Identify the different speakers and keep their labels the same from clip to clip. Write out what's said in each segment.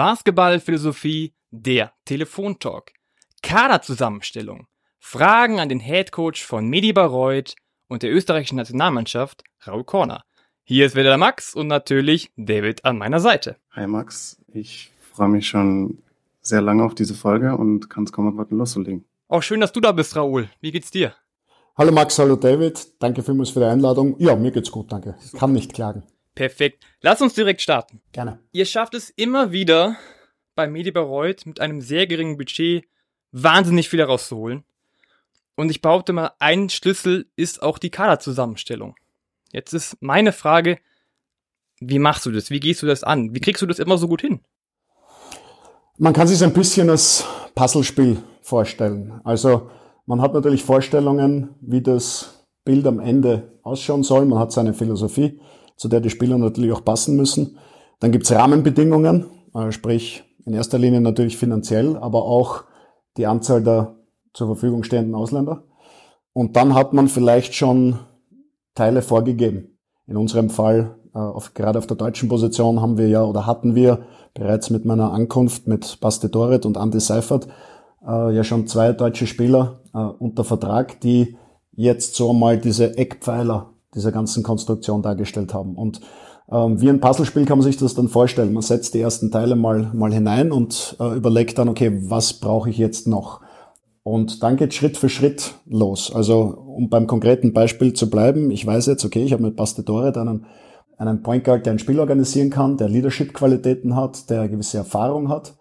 Speaker 1: Basketballphilosophie, der Telefontalk. Kaderzusammenstellung. Fragen an den Headcoach von Medi Bayreuth und der österreichischen Nationalmannschaft, Raul Korner. Hier ist wieder der Max und natürlich David an meiner Seite.
Speaker 2: Hi Max, ich freue mich schon sehr lange auf diese Folge und kann es kaum erwarten loszulegen.
Speaker 1: Auch schön, dass du da bist, Raul. Wie geht's dir?
Speaker 3: Hallo Max, hallo David. Danke vielmals für die Einladung. Ja, mir geht's gut, danke. Kann nicht klagen.
Speaker 1: Perfekt. Lass uns direkt starten.
Speaker 3: Gerne.
Speaker 1: Ihr schafft es immer wieder bei Medi Bayreuth mit einem sehr geringen Budget wahnsinnig viel herauszuholen. Und ich behaupte mal, ein Schlüssel ist auch die Kaderzusammenstellung. Jetzt ist meine Frage, wie machst du das? Wie gehst du das an? Wie kriegst du das immer so gut hin?
Speaker 3: Man kann sich ein bisschen als Puzzlespiel vorstellen. Also man hat natürlich Vorstellungen, wie das Bild am Ende ausschauen soll. Man hat seine Philosophie, zu der die Spieler natürlich auch passen müssen. Dann gibt's Rahmenbedingungen, äh, sprich in erster Linie natürlich finanziell, aber auch die Anzahl der zur Verfügung stehenden Ausländer. Und dann hat man vielleicht schon Teile vorgegeben. In unserem Fall, äh, auf, gerade auf der deutschen Position, haben wir ja oder hatten wir bereits mit meiner Ankunft mit Baste Doret und Andy Seifert äh, ja schon zwei deutsche Spieler unter Vertrag, die jetzt so mal diese Eckpfeiler dieser ganzen Konstruktion dargestellt haben. Und ähm, wie ein Puzzlespiel kann man sich das dann vorstellen. Man setzt die ersten Teile mal, mal hinein und äh, überlegt dann, okay, was brauche ich jetzt noch? Und dann geht Schritt für Schritt los. Also um beim konkreten Beispiel zu bleiben, ich weiß jetzt, okay, ich habe mit Bastidore einen, einen Point Guard, der ein Spiel organisieren kann, der Leadership-Qualitäten hat, der gewisse Erfahrung hat.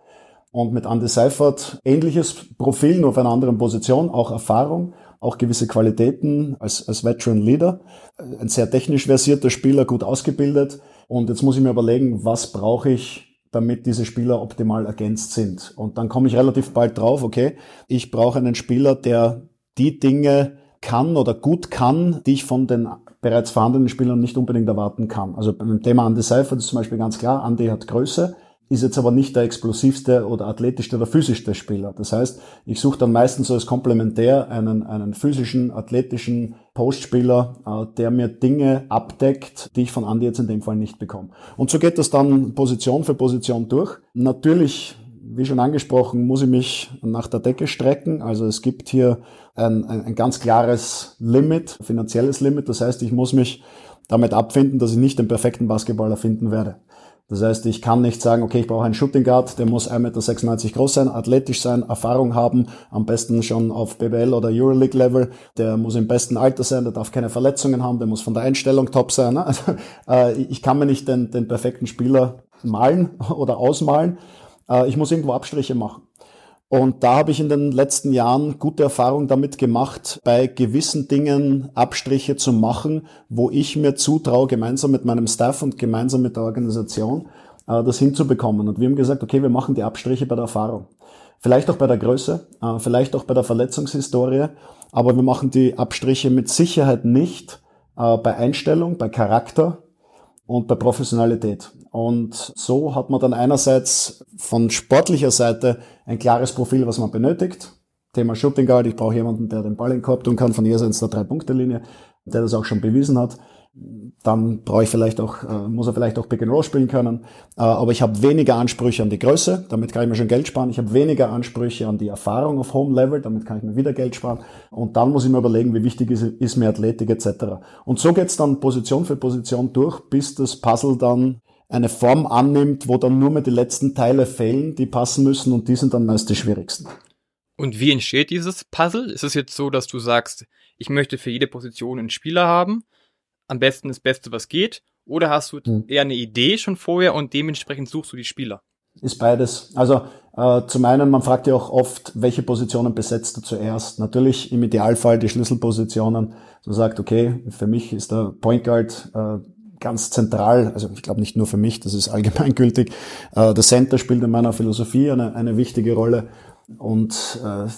Speaker 3: Und mit Andy Seifert ähnliches Profil, nur auf einer anderen Position, auch Erfahrung, auch gewisse Qualitäten als, als Veteran Leader. Ein sehr technisch versierter Spieler, gut ausgebildet. Und jetzt muss ich mir überlegen, was brauche ich, damit diese Spieler optimal ergänzt sind. Und dann komme ich relativ bald drauf, okay, ich brauche einen Spieler, der die Dinge kann oder gut kann, die ich von den bereits vorhandenen Spielern nicht unbedingt erwarten kann. Also beim Thema Andy Seifert ist zum Beispiel ganz klar, Andy hat Größe, ist jetzt aber nicht der explosivste oder athletischste oder physischste Spieler. Das heißt, ich suche dann meistens so als Komplementär einen, einen physischen, athletischen Postspieler, äh, der mir Dinge abdeckt, die ich von Andy jetzt in dem Fall nicht bekomme. Und so geht das dann Position für Position durch. Natürlich wie schon angesprochen, muss ich mich nach der Decke strecken. Also es gibt hier ein, ein, ein, ganz klares Limit, finanzielles Limit. Das heißt, ich muss mich damit abfinden, dass ich nicht den perfekten Basketballer finden werde. Das heißt, ich kann nicht sagen, okay, ich brauche einen Shooting Guard, der muss 1,96 Meter groß sein, athletisch sein, Erfahrung haben, am besten schon auf BBL oder Euroleague Level, der muss im besten Alter sein, der darf keine Verletzungen haben, der muss von der Einstellung top sein. Ne? Also, äh, ich kann mir nicht den, den perfekten Spieler malen oder ausmalen. Äh, ich muss irgendwo Abstriche machen. Und da habe ich in den letzten Jahren gute Erfahrungen damit gemacht, bei gewissen Dingen Abstriche zu machen, wo ich mir zutraue, gemeinsam mit meinem Staff und gemeinsam mit der Organisation, äh, das hinzubekommen. Und wir haben gesagt, okay, wir machen die Abstriche bei der Erfahrung. Vielleicht auch bei der Größe, äh, vielleicht auch bei der Verletzungshistorie, aber wir machen die Abstriche mit Sicherheit nicht äh, bei Einstellung, bei Charakter und bei Professionalität. Und so hat man dann einerseits von sportlicher Seite ein klares Profil, was man benötigt. Thema Shooting Guard, ich brauche jemanden, der den Ball in den Korb tun kann von jenseits der Drei-Punkte-Linie, der das auch schon bewiesen hat. Dann brauche ich vielleicht auch, äh, muss er vielleicht auch Pick and Roll spielen können. Äh, aber ich habe weniger Ansprüche an die Größe, damit kann ich mir schon Geld sparen. Ich habe weniger Ansprüche an die Erfahrung auf Home Level, damit kann ich mir wieder Geld sparen. Und dann muss ich mir überlegen, wie wichtig ist, ist mir Athletik etc. Und so geht's dann Position für Position durch, bis das Puzzle dann eine Form annimmt, wo dann nur mehr die letzten Teile fehlen, die passen müssen und die sind dann meist die schwierigsten.
Speaker 1: Und wie entsteht dieses Puzzle? Ist es jetzt so, dass du sagst, ich möchte für jede Position einen Spieler haben, am besten das Beste, was geht, oder hast du hm. eher eine Idee schon vorher und dementsprechend suchst du die Spieler?
Speaker 3: Ist beides. Also äh, zum einen, man fragt ja auch oft, welche Positionen besetzt du zuerst. Natürlich im Idealfall die Schlüsselpositionen. So sagt, okay, für mich ist der Point Guard äh, ganz zentral, also ich glaube nicht nur für mich, das ist allgemeingültig. Äh, der Center spielt in meiner Philosophie eine, eine wichtige Rolle und äh,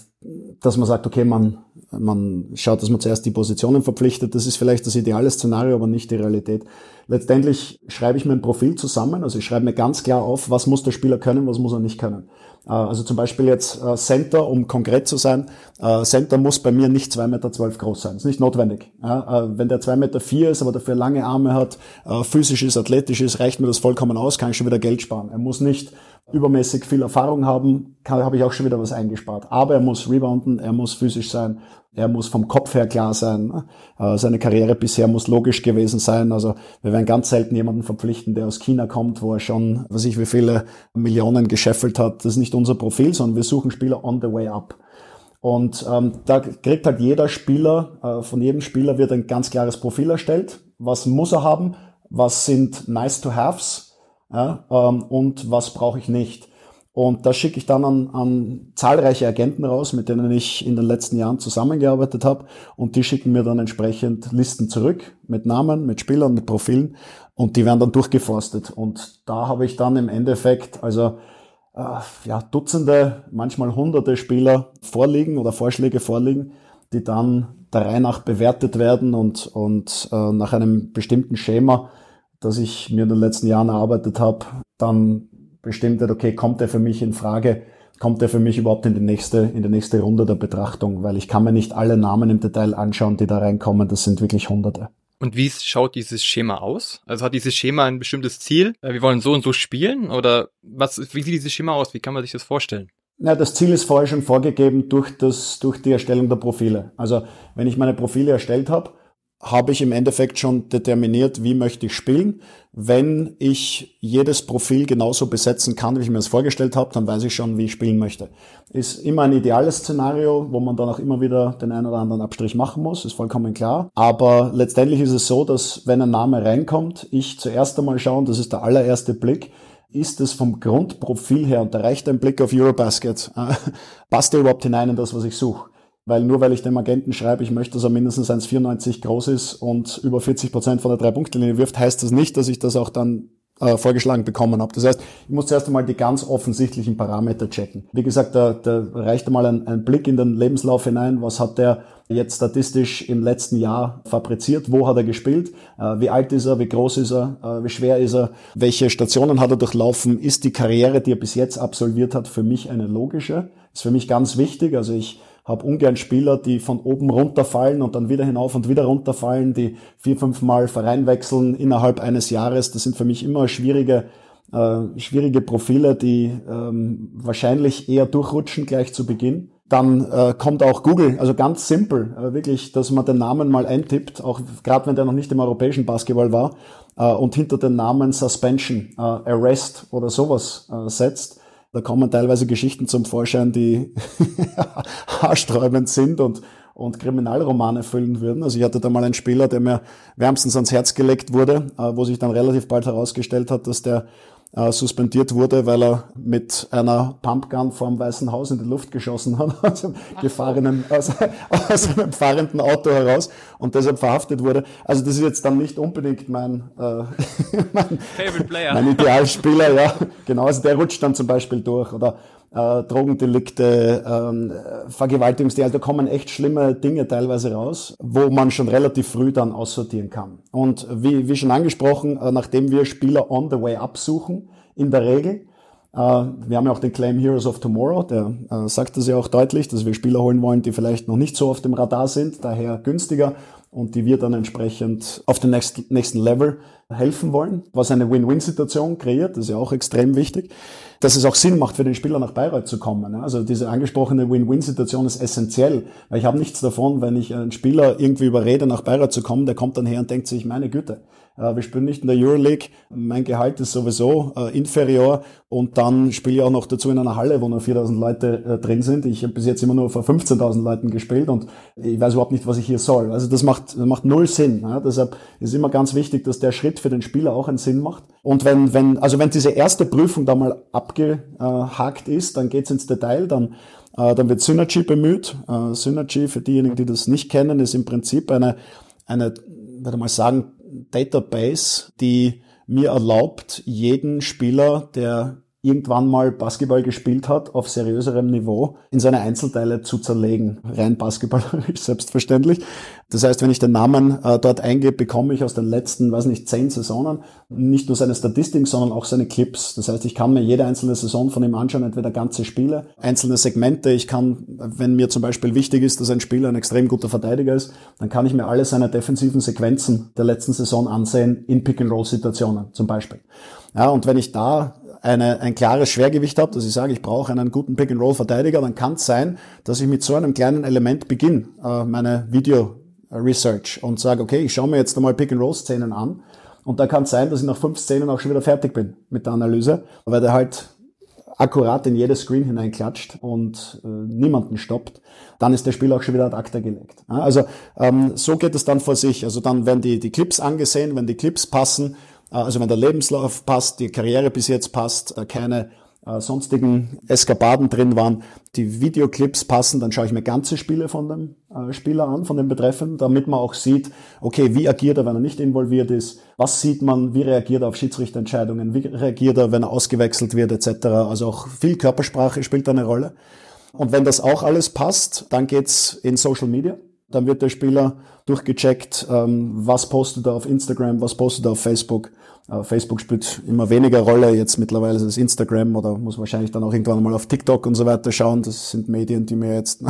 Speaker 3: dass man sagt, okay, man, man schaut, dass man zuerst die Positionen verpflichtet, das ist vielleicht das ideale Szenario, aber nicht die Realität. Letztendlich schreibe ich mein Profil zusammen, also ich schreibe mir ganz klar auf, was muss der Spieler können, was muss er nicht können. Äh, also zum Beispiel jetzt äh, Center, um konkret zu sein, äh, Center muss bei mir nicht zwei Meter zwölf groß sein. ist nicht notwendig. Wenn der zwei Meter vier ist, aber dafür lange Arme hat, physisch ist, athletisch ist, reicht mir das vollkommen aus, kann ich schon wieder Geld sparen. Er muss nicht übermäßig viel Erfahrung haben, habe ich auch schon wieder was eingespart. Aber er muss rebounden, er muss physisch sein, er muss vom Kopf her klar sein. Ne? Äh, seine Karriere bisher muss logisch gewesen sein. Also wir werden ganz selten jemanden verpflichten, der aus China kommt, wo er schon, weiß ich, wie viele Millionen gescheffelt hat. Das ist nicht unser Profil, sondern wir suchen Spieler on the way up. Und ähm, da kriegt halt jeder Spieler, äh, von jedem Spieler wird ein ganz klares Profil erstellt. Was muss er haben? Was sind nice to haves? Ja, ähm, und was brauche ich nicht? Und das schicke ich dann an, an zahlreiche Agenten raus, mit denen ich in den letzten Jahren zusammengearbeitet habe. Und die schicken mir dann entsprechend Listen zurück mit Namen, mit Spielern, mit Profilen. Und die werden dann durchgeforstet. Und da habe ich dann im Endeffekt, also äh, ja, Dutzende, manchmal hunderte Spieler vorliegen oder Vorschläge vorliegen, die dann der Reihe nach bewertet werden und, und äh, nach einem bestimmten Schema, das ich mir in den letzten Jahren erarbeitet habe, dann bestimmt wird, okay, kommt der für mich in Frage, kommt der für mich überhaupt in die nächste, in die nächste Runde der Betrachtung, weil ich kann mir nicht alle Namen im Detail anschauen, die da reinkommen, das sind wirklich hunderte.
Speaker 1: Und wie schaut dieses Schema aus? Also hat dieses Schema ein bestimmtes Ziel? Äh, wir wollen so und so spielen? Oder was, wie sieht dieses Schema aus? Wie kann man sich das vorstellen?
Speaker 3: Ja, das Ziel ist vorher schon vorgegeben durch, das, durch die Erstellung der Profile. Also wenn ich meine Profile erstellt habe, habe ich im Endeffekt schon determiniert, wie möchte ich spielen. Wenn ich jedes Profil genauso besetzen kann, wie ich mir das vorgestellt habe, dann weiß ich schon, wie ich spielen möchte. Ist immer ein ideales Szenario, wo man dann auch immer wieder den einen oder anderen Abstrich machen muss, ist vollkommen klar. Aber letztendlich ist es so, dass wenn ein Name reinkommt, ich zuerst einmal schaue, und das ist der allererste Blick, ist es vom Grundprofil her, und da reicht ein Blick auf Eurobasket, passt der überhaupt hinein in das, was ich suche? Weil nur weil ich dem Agenten schreibe, ich möchte, dass er mindestens 1,94 groß ist und über 40 Prozent von der Drei-Punkte-Linie wirft, heißt das nicht, dass ich das auch dann äh, vorgeschlagen bekommen habe. Das heißt, ich muss zuerst einmal die ganz offensichtlichen Parameter checken. Wie gesagt, da, da reicht einmal ein, ein Blick in den Lebenslauf hinein. Was hat der jetzt statistisch im letzten Jahr fabriziert? Wo hat er gespielt? Äh, wie alt ist er? Wie groß ist er? Äh, wie schwer ist er? Welche Stationen hat er durchlaufen? Ist die Karriere, die er bis jetzt absolviert hat, für mich eine logische? Ist für mich ganz wichtig. Also ich habe ungern Spieler, die von oben runterfallen und dann wieder hinauf und wieder runterfallen, die vier, fünf Mal Verein wechseln innerhalb eines Jahres. Das sind für mich immer schwierige, äh, schwierige Profile, die ähm, wahrscheinlich eher durchrutschen gleich zu Beginn. Dann äh, kommt auch Google, also ganz simpel, äh, wirklich, dass man den Namen mal eintippt, auch gerade wenn der noch nicht im europäischen Basketball war, äh, und hinter den Namen Suspension, äh, Arrest oder sowas äh, setzt da kommen teilweise Geschichten zum Vorschein, die haarsträubend sind und, und Kriminalromane füllen würden. Also ich hatte da mal einen Spieler, der mir wärmstens ans Herz gelegt wurde, äh, wo sich dann relativ bald herausgestellt hat, dass der äh, suspendiert wurde, weil er mit einer Pumpgun vorm Weißen Haus in die Luft geschossen hat, aus einem, gefahrenen, aus, aus einem fahrenden Auto heraus und deshalb verhaftet wurde. Also das ist jetzt dann nicht unbedingt mein, äh, mein, Favorite Player. mein Idealspieler, ja. Genau, also der rutscht dann zum Beispiel durch oder äh, Drogendelikte, ähm, Vergewaltigungsdelikte, da kommen echt schlimme Dinge teilweise raus, wo man schon relativ früh dann aussortieren kann. Und wie, wie schon angesprochen, äh, nachdem wir Spieler on the way absuchen, in der Regel, äh, wir haben ja auch den Claim Heroes of Tomorrow, der äh, sagt das ja auch deutlich, dass wir Spieler holen wollen, die vielleicht noch nicht so auf dem Radar sind, daher günstiger und die wir dann entsprechend auf den nächsten Level helfen wollen, was eine Win-Win-Situation kreiert, das ist ja auch extrem wichtig dass es auch Sinn macht für den Spieler nach Bayreuth zu kommen. Also diese angesprochene Win-Win-Situation ist essentiell, weil ich habe nichts davon, wenn ich einen Spieler irgendwie überrede, nach Bayreuth zu kommen, der kommt dann her und denkt sich, meine Güte, wir spielen nicht in der Euroleague, mein Gehalt ist sowieso äh, inferior und dann spiele ich auch noch dazu in einer Halle, wo nur 4000 Leute äh, drin sind. Ich habe bis jetzt immer nur vor 15.000 Leuten gespielt und ich weiß überhaupt nicht, was ich hier soll. Also das macht, das macht null Sinn. Ja? Deshalb ist immer ganz wichtig, dass der Schritt für den Spieler auch einen Sinn macht. Und wenn, wenn, also wenn diese erste Prüfung da mal abgehakt ist, dann geht's ins Detail, dann äh, dann wird Synergy bemüht. Äh, Synergy, für diejenigen, die das nicht kennen, ist im Prinzip eine, eine, würde mal sagen, Database, die mir erlaubt, jeden Spieler, der irgendwann mal Basketball gespielt hat, auf seriöserem Niveau, in seine Einzelteile zu zerlegen. Rein basketballerisch, selbstverständlich. Das heißt, wenn ich den Namen äh, dort eingebe, bekomme ich aus den letzten, weiß nicht, zehn Saisonen nicht nur seine Statistiken, sondern auch seine Clips. Das heißt, ich kann mir jede einzelne Saison von ihm anschauen, entweder ganze Spiele, einzelne Segmente. Ich kann, wenn mir zum Beispiel wichtig ist, dass ein Spieler ein extrem guter Verteidiger ist, dann kann ich mir alle seine defensiven Sequenzen der letzten Saison ansehen in Pick-and-Roll-Situationen zum Beispiel. Ja, und wenn ich da eine, ein klares Schwergewicht habe, dass ich sage, ich brauche einen guten Pick-and-Roll-Verteidiger, dann kann es sein, dass ich mit so einem kleinen Element beginne, äh, meine Video-Research und sage, okay, ich schaue mir jetzt einmal Pick-and-Roll-Szenen an und da kann es sein, dass ich nach fünf Szenen auch schon wieder fertig bin mit der Analyse, weil der halt akkurat in jedes Screen hineinklatscht und äh, niemanden stoppt, dann ist der Spiel auch schon wieder ad acta gelegt. Also ähm, so geht es dann vor sich. Also dann werden die, die Clips angesehen, wenn die Clips passen, also wenn der Lebenslauf passt, die Karriere bis jetzt passt, äh, keine äh, sonstigen Eskapaden drin waren, die Videoclips passen, dann schaue ich mir ganze Spiele von dem äh, Spieler an, von dem Betreffenden, damit man auch sieht, okay, wie agiert er, wenn er nicht involviert ist, was sieht man, wie reagiert er auf Schiedsrichterentscheidungen, wie reagiert er, wenn er ausgewechselt wird, etc. Also auch viel Körpersprache spielt eine Rolle. Und wenn das auch alles passt, dann geht's in Social Media. Dann wird der Spieler durchgecheckt, ähm, was postet er auf Instagram, was postet er auf Facebook, äh, Facebook spielt immer weniger Rolle. Jetzt mittlerweile ist es Instagram oder muss wahrscheinlich dann auch irgendwann mal auf TikTok und so weiter schauen. Das sind Medien, die mir jetzt,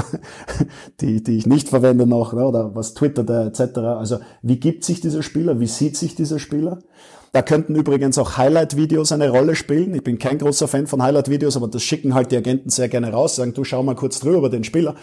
Speaker 3: die, die ich nicht verwende noch, ne, oder was twittert er etc. Also wie gibt sich dieser Spieler? Wie sieht sich dieser Spieler? Da könnten übrigens auch Highlight-Videos eine Rolle spielen. Ich bin kein großer Fan von Highlight-Videos, aber das schicken halt die Agenten sehr gerne raus, sagen, du schau mal kurz drüber über den Spieler.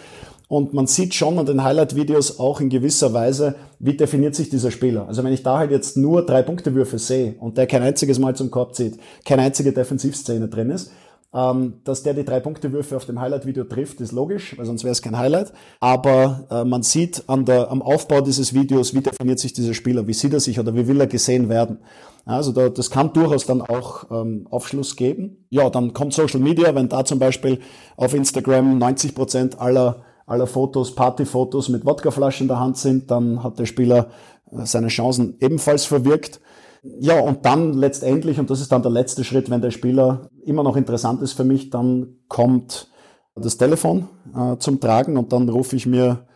Speaker 3: Und man sieht schon an den Highlight-Videos auch in gewisser Weise, wie definiert sich dieser Spieler. Also wenn ich da halt jetzt nur drei Punktewürfe sehe und der kein einziges Mal zum Korb zieht, keine einzige Defensivszene drin ist, ähm, dass der die drei Punktewürfe auf dem Highlight-Video trifft, ist logisch, weil sonst wäre es kein Highlight. Aber äh, man sieht an der, am Aufbau dieses Videos, wie definiert sich dieser Spieler, wie sieht er sich oder wie will er gesehen werden. Also da, das kann durchaus dann auch ähm, Aufschluss geben. Ja, dann kommt Social Media, wenn da zum Beispiel auf Instagram 90 Prozent aller aller Fotos, Partyfotos mit Wodkaflaschen in der Hand sind, dann hat der Spieler äh, seine Chancen ebenfalls verwirkt. Ja, und dann letztendlich, und das ist dann der letzte Schritt, wenn der Spieler immer noch interessant ist für mich, dann kommt das Telefon äh, zum Tragen und dann rufe ich mir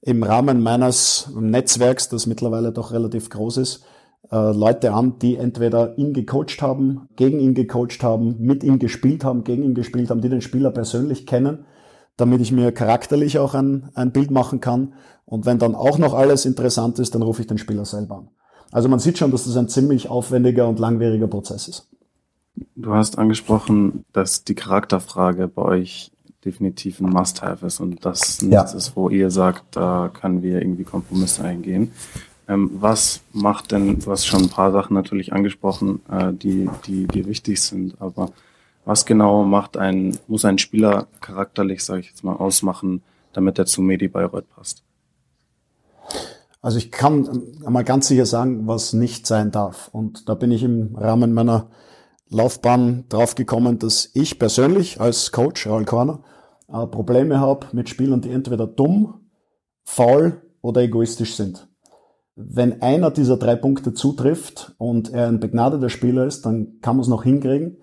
Speaker 3: im Rahmen meines Netzwerks, das mittlerweile doch relativ groß ist, äh, Leute an, die entweder ihn gecoacht haben, gegen ihn gecoacht haben, mit ihm gespielt haben, gegen ihn gespielt haben, die den Spieler persönlich kennen damit ich mir charakterlich auch ein, ein Bild machen kann. Und wenn dann auch noch alles interessant ist, dann rufe ich den Spieler selber an. Also man sieht schon, dass das ein ziemlich aufwendiger und langwieriger Prozess ist.
Speaker 2: Du hast angesprochen, dass die Charakterfrage bei euch definitiv ein Must-Have ist und das nichts ja. ist, wo ihr sagt, da können wir irgendwie Kompromisse eingehen. Ähm, was macht denn, du hast schon ein paar Sachen natürlich angesprochen, äh, die, die dir wichtig sind, aber was genau macht ein, muss ein Spieler charakterlich, sage ich jetzt mal, ausmachen, damit er zu Medi Bayreuth passt?
Speaker 3: Also ich kann mal ganz sicher sagen, was nicht sein darf. Und da bin ich im Rahmen meiner Laufbahn drauf gekommen, dass ich persönlich als Coach, Raul Korner, äh, Probleme habe mit Spielern, die entweder dumm, faul oder egoistisch sind. Wenn einer dieser drei Punkte zutrifft und er ein begnadeter Spieler ist, dann kann man es noch hinkriegen.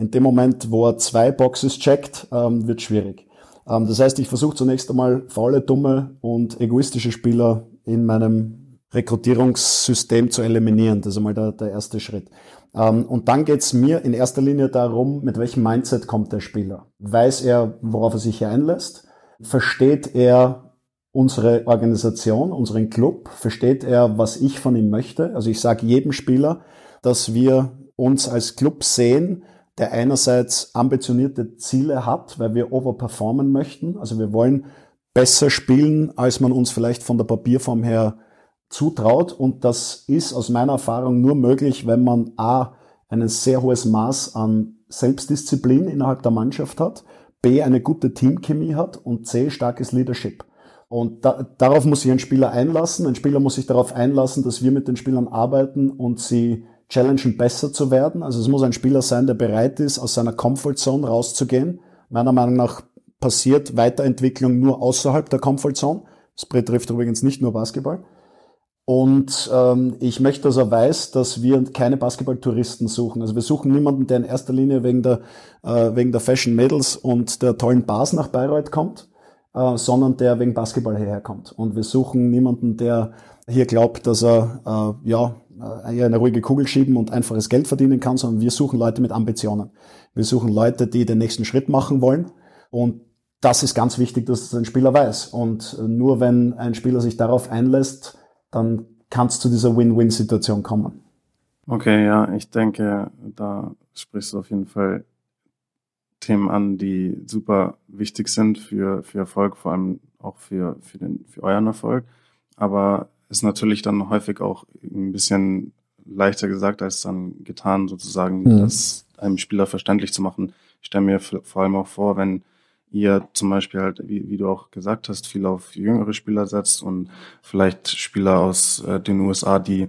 Speaker 3: In dem Moment, wo er zwei Boxes checkt, ähm, wird schwierig. Ähm, das heißt, ich versuche zunächst einmal faule, dumme und egoistische Spieler in meinem Rekrutierungssystem zu eliminieren. Das ist einmal der, der erste Schritt. Ähm, und dann geht's mir in erster Linie darum, mit welchem Mindset kommt der Spieler. Weiß er, worauf er sich hier einlässt? Versteht er unsere Organisation, unseren Club? Versteht er, was ich von ihm möchte? Also ich sage jedem Spieler, dass wir uns als Club sehen, der einerseits ambitionierte Ziele hat, weil wir overperformen möchten. Also wir wollen besser spielen, als man uns vielleicht von der Papierform her zutraut. Und das ist aus meiner Erfahrung nur möglich, wenn man A, ein sehr hohes Maß an Selbstdisziplin innerhalb der Mannschaft hat, B, eine gute Teamchemie hat und C, starkes Leadership. Und da, darauf muss sich ein Spieler einlassen. Ein Spieler muss sich darauf einlassen, dass wir mit den Spielern arbeiten und sie challengen, besser zu werden. Also es muss ein Spieler sein, der bereit ist, aus seiner Comfortzone rauszugehen. Meiner Meinung nach passiert Weiterentwicklung nur außerhalb der Comfortzone. Das betrifft übrigens nicht nur Basketball. Und ähm, ich möchte, dass er weiß, dass wir keine Basketballtouristen suchen. Also wir suchen niemanden, der in erster Linie wegen der, äh, wegen der Fashion Medals und der tollen Bars nach Bayreuth kommt, äh, sondern der wegen Basketball hierher kommt. Und wir suchen niemanden, der hier glaubt, dass er äh, ja äh, eine ruhige Kugel schieben und einfaches Geld verdienen kann, sondern wir suchen Leute mit Ambitionen. Wir suchen Leute, die den nächsten Schritt machen wollen. Und das ist ganz wichtig, dass ein Spieler weiß. Und nur wenn ein Spieler sich darauf einlässt, dann kann es zu dieser Win-Win-Situation kommen.
Speaker 2: Okay, ja, ich denke, da sprichst du auf jeden Fall Themen an, die super wichtig sind für, für Erfolg, vor allem auch für, für, den, für euren Erfolg. Aber ist natürlich dann häufig auch ein bisschen leichter gesagt als dann getan, sozusagen, mhm. das einem Spieler verständlich zu machen. Ich stelle mir vor allem auch vor, wenn ihr zum Beispiel halt, wie, wie du auch gesagt hast, viel auf jüngere Spieler setzt und vielleicht Spieler aus äh, den USA, die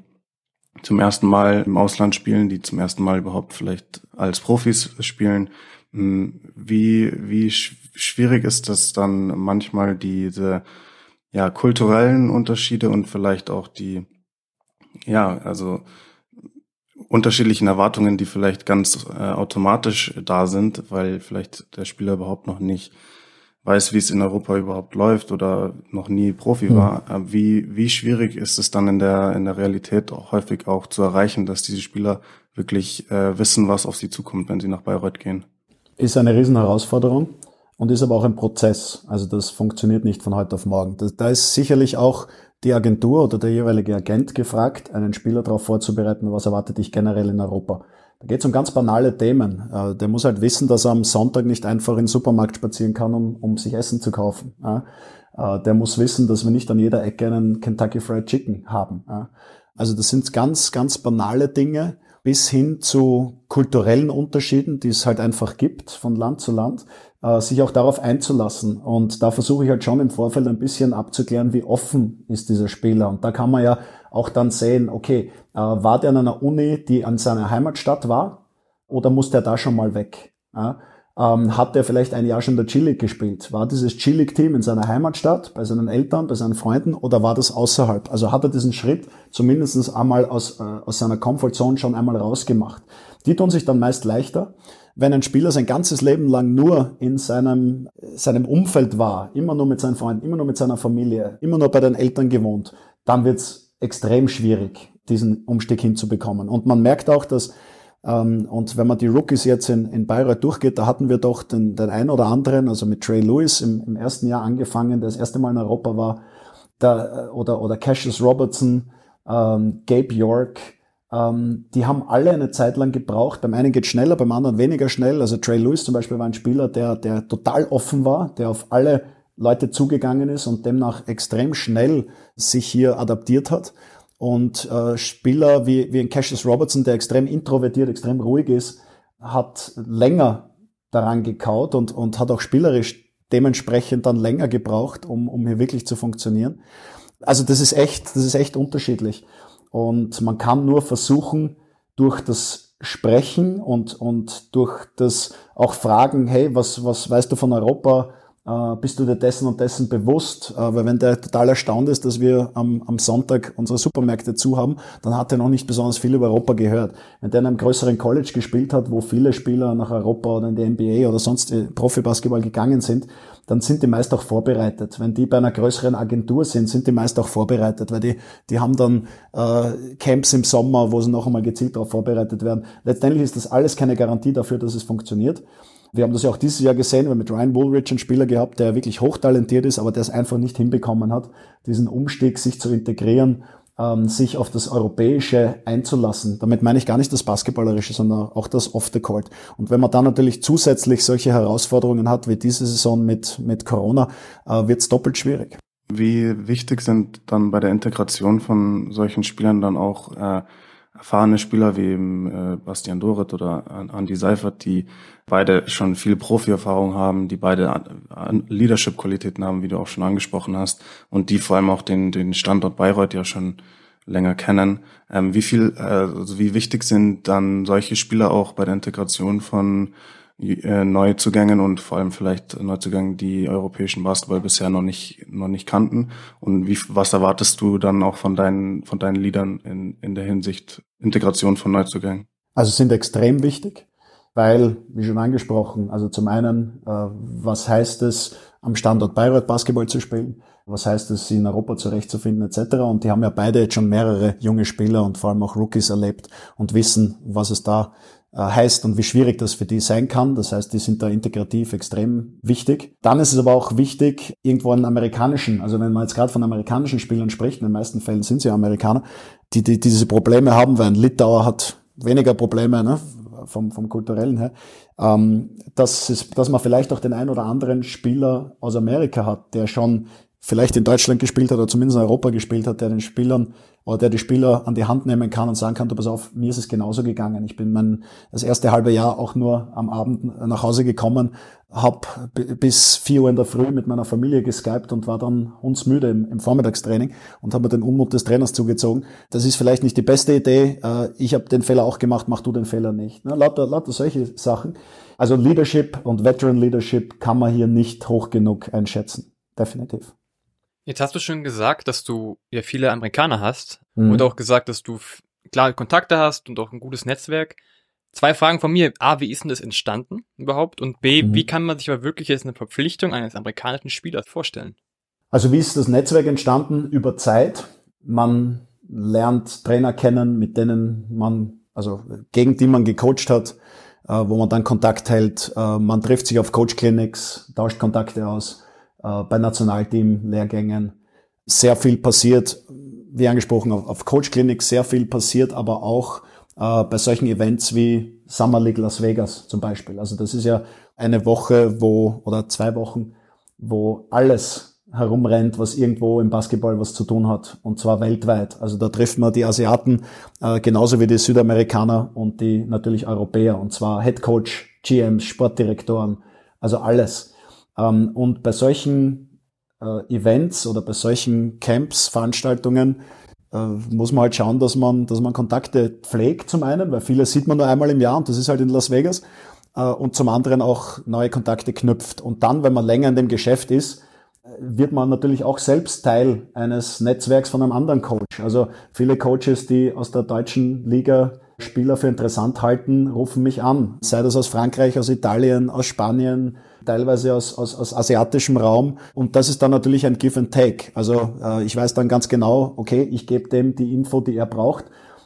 Speaker 2: zum ersten Mal im Ausland spielen, die zum ersten Mal überhaupt vielleicht als Profis spielen. Hm, wie, wie schwierig ist das dann manchmal diese ja, kulturellen Unterschiede und vielleicht auch die, ja, also unterschiedlichen Erwartungen, die vielleicht ganz äh, automatisch da sind, weil vielleicht der Spieler überhaupt noch nicht weiß, wie es in Europa überhaupt läuft oder noch nie Profi mhm. war. Äh, wie, wie schwierig ist es dann in der, in der Realität auch häufig auch zu erreichen, dass diese Spieler wirklich äh, wissen, was auf sie zukommt, wenn sie nach Bayreuth gehen?
Speaker 3: Ist eine riesen Herausforderung und ist aber auch ein Prozess. Also das funktioniert nicht von heute auf morgen. Das, da ist sicherlich auch die Agentur oder der jeweilige Agent gefragt, einen Spieler darauf vorzubereiten, was erwartet dich generell in Europa. Da geht es um ganz banale Themen. Äh, der muss halt wissen, dass er am Sonntag nicht einfach in den Supermarkt spazieren kann, um, um sich Essen zu kaufen. Äh, der muss wissen, dass wir nicht an jeder Ecke einen Kentucky Fried Chicken haben. Also das sind ganz, ganz banale Dinge bis hin zu kulturellen Unterschieden, die es halt einfach gibt von Land zu Land, sich auch darauf einzulassen. Und da versuche ich halt schon im Vorfeld ein bisschen abzuklären, wie offen ist dieser Spieler. Und da kann man ja auch dann sehen, okay, äh, war der an einer Uni, die an seiner Heimatstadt war, oder muss der da schon mal weg? Ja? Ähm, hat der vielleicht ein Jahr schon der G-League gespielt? War dieses G-League-Team in seiner Heimatstadt, bei seinen Eltern, bei seinen Freunden oder war das außerhalb? Also hat er diesen Schritt zumindest einmal aus, äh, aus seiner Comfortzone schon einmal rausgemacht. Die tun sich dann meist leichter, wenn ein Spieler sein ganzes Leben lang nur in seinem, seinem Umfeld war, immer nur mit seinen Freunden, immer nur mit seiner Familie, immer nur bei den Eltern gewohnt, dann wird's extrem schwierig, diesen Umstieg hinzubekommen. Und man merkt auch, dass ähm, und wenn man die Rookies jetzt in, in Bayreuth durchgeht, da hatten wir doch den, den einen oder anderen, also mit Trey Lewis im, im ersten Jahr angefangen, der das erste Mal in Europa war, da, oder, oder Cassius Robertson, ähm, Gabe York, ähm, die haben alle eine Zeit lang gebraucht. Beim einen geht schneller, beim anderen weniger schnell. Also Trey Lewis zum Beispiel war ein Spieler, der, der total offen war, der auf alle Leute zugegangen ist und demnach extrem schnell sich hier adaptiert hat. Und äh, Spieler wie, wie ein Cassius Robertson, der extrem introvertiert, extrem ruhig ist, hat länger daran gekaut und, und hat auch spielerisch dementsprechend dann länger gebraucht, um, um hier wirklich zu funktionieren. Also das ist echt, das ist echt unterschiedlich. Und man kann nur versuchen, durch das Sprechen und, und durch das auch Fragen, hey, was, was weißt du von Europa? Äh, bist du dir dessen und dessen bewusst? Äh, weil wenn der total erstaunt ist, dass wir am, am Sonntag unsere Supermärkte zu haben, dann hat er noch nicht besonders viel über Europa gehört. Wenn der in einem größeren College gespielt hat, wo viele Spieler nach Europa oder in die NBA oder sonst Profibasketball gegangen sind, dann sind die meist auch vorbereitet. Wenn die bei einer größeren Agentur sind, sind die meist auch vorbereitet, weil die, die haben dann äh, Camps im Sommer, wo sie noch einmal gezielt darauf vorbereitet werden. Letztendlich ist das alles keine Garantie dafür, dass es funktioniert. Wir haben das ja auch dieses Jahr gesehen, wir haben mit Ryan Woolridge einen Spieler gehabt, der wirklich hochtalentiert ist, aber der es einfach nicht hinbekommen hat, diesen Umstieg, sich zu integrieren, ähm, sich auf das Europäische einzulassen. Damit meine ich gar nicht das Basketballerische, sondern auch das Off the Court. Und wenn man dann natürlich zusätzlich solche Herausforderungen hat wie diese Saison mit, mit Corona, äh, wird es doppelt schwierig.
Speaker 2: Wie wichtig sind dann bei der Integration von solchen Spielern dann auch äh, erfahrene Spieler wie eben, äh, Bastian Doret oder Andy Seifert, die beide schon viel Profi-Erfahrung haben, die beide Leadership-Qualitäten haben, wie du auch schon angesprochen hast, und die vor allem auch den, den Standort Bayreuth ja schon länger kennen. Ähm, wie viel, äh, also wie wichtig sind dann solche Spieler auch bei der Integration von Neuzugängen und vor allem vielleicht Neuzugängen, die europäischen Basketball bisher noch nicht noch nicht kannten. Und wie was erwartest du dann auch von deinen von deinen Liedern in in der Hinsicht Integration von Neuzugängen?
Speaker 3: Also sind extrem wichtig, weil wie schon angesprochen, also zum einen, äh, was heißt es am Standort Bayreuth Basketball zu spielen? Was heißt es, sie in Europa zurechtzufinden etc. Und die haben ja beide jetzt schon mehrere junge Spieler und vor allem auch Rookies erlebt und wissen, was es da äh, heißt und wie schwierig das für die sein kann. Das heißt, die sind da integrativ extrem wichtig. Dann ist es aber auch wichtig, irgendwo einen amerikanischen, also wenn man jetzt gerade von amerikanischen Spielern spricht, in den meisten Fällen sind sie Amerikaner, die, die diese Probleme haben, weil ein Litauer hat weniger Probleme ne, vom, vom kulturellen her, ähm, dass, es, dass man vielleicht auch den ein oder anderen Spieler aus Amerika hat, der schon vielleicht in Deutschland gespielt hat oder zumindest in Europa gespielt hat, der den Spielern oder der die Spieler an die Hand nehmen kann und sagen kann, du pass auf, mir ist es genauso gegangen. Ich bin mein, das erste halbe Jahr auch nur am Abend nach Hause gekommen, habe bis vier Uhr in der Früh mit meiner Familie geskypt und war dann hundsmüde im, im Vormittagstraining und habe mir den Unmut des Trainers zugezogen. Das ist vielleicht nicht die beste Idee. Äh, ich habe den Fehler auch gemacht, mach du den Fehler nicht. Lauter, lauter solche Sachen. Also Leadership und Veteran Leadership kann man hier nicht hoch genug einschätzen. Definitiv.
Speaker 1: Jetzt hast du schon gesagt, dass du ja viele Amerikaner hast mhm. und auch gesagt, dass du klare Kontakte hast und auch ein gutes Netzwerk. Zwei Fragen von mir. A, wie ist denn das entstanden überhaupt? Und B, mhm. wie kann man sich aber wirklich jetzt eine Verpflichtung eines amerikanischen Spielers vorstellen?
Speaker 3: Also wie ist das Netzwerk entstanden? Über Zeit. Man lernt Trainer kennen, mit denen man, also gegen die man gecoacht hat, äh, wo man dann Kontakt hält. Äh, man trifft sich auf Coach-Clinics, tauscht Kontakte aus bei Nationalteam-Lehrgängen. Sehr viel passiert, wie angesprochen, auf, auf Coach Clinic sehr viel passiert, aber auch äh, bei solchen Events wie Summer League Las Vegas zum Beispiel. Also das ist ja eine Woche, wo, oder zwei Wochen, wo alles herumrennt, was irgendwo im Basketball was zu tun hat, und zwar weltweit. Also da trifft man die Asiaten äh, genauso wie die Südamerikaner und die natürlich Europäer, und zwar Head Coach, GMs, Sportdirektoren, also alles. Ähm, und bei solchen äh, Events oder bei solchen Camps, Veranstaltungen, äh, muss man halt schauen, dass man, dass man Kontakte pflegt zum einen, weil viele sieht man nur einmal im Jahr und das ist halt in Las Vegas, äh, und zum anderen auch neue Kontakte knüpft. Und dann, wenn man länger in dem Geschäft ist, wird man natürlich auch selbst Teil eines Netzwerks von einem anderen Coach. Also viele Coaches, die aus der deutschen Liga Spieler für interessant halten, rufen mich an. Sei das aus Frankreich, aus Italien, aus Spanien, teilweise aus, aus, aus asiatischem Raum. Und das ist dann natürlich ein Give and Take. Also äh, ich weiß dann ganz genau, okay, ich gebe dem die Info, die er braucht.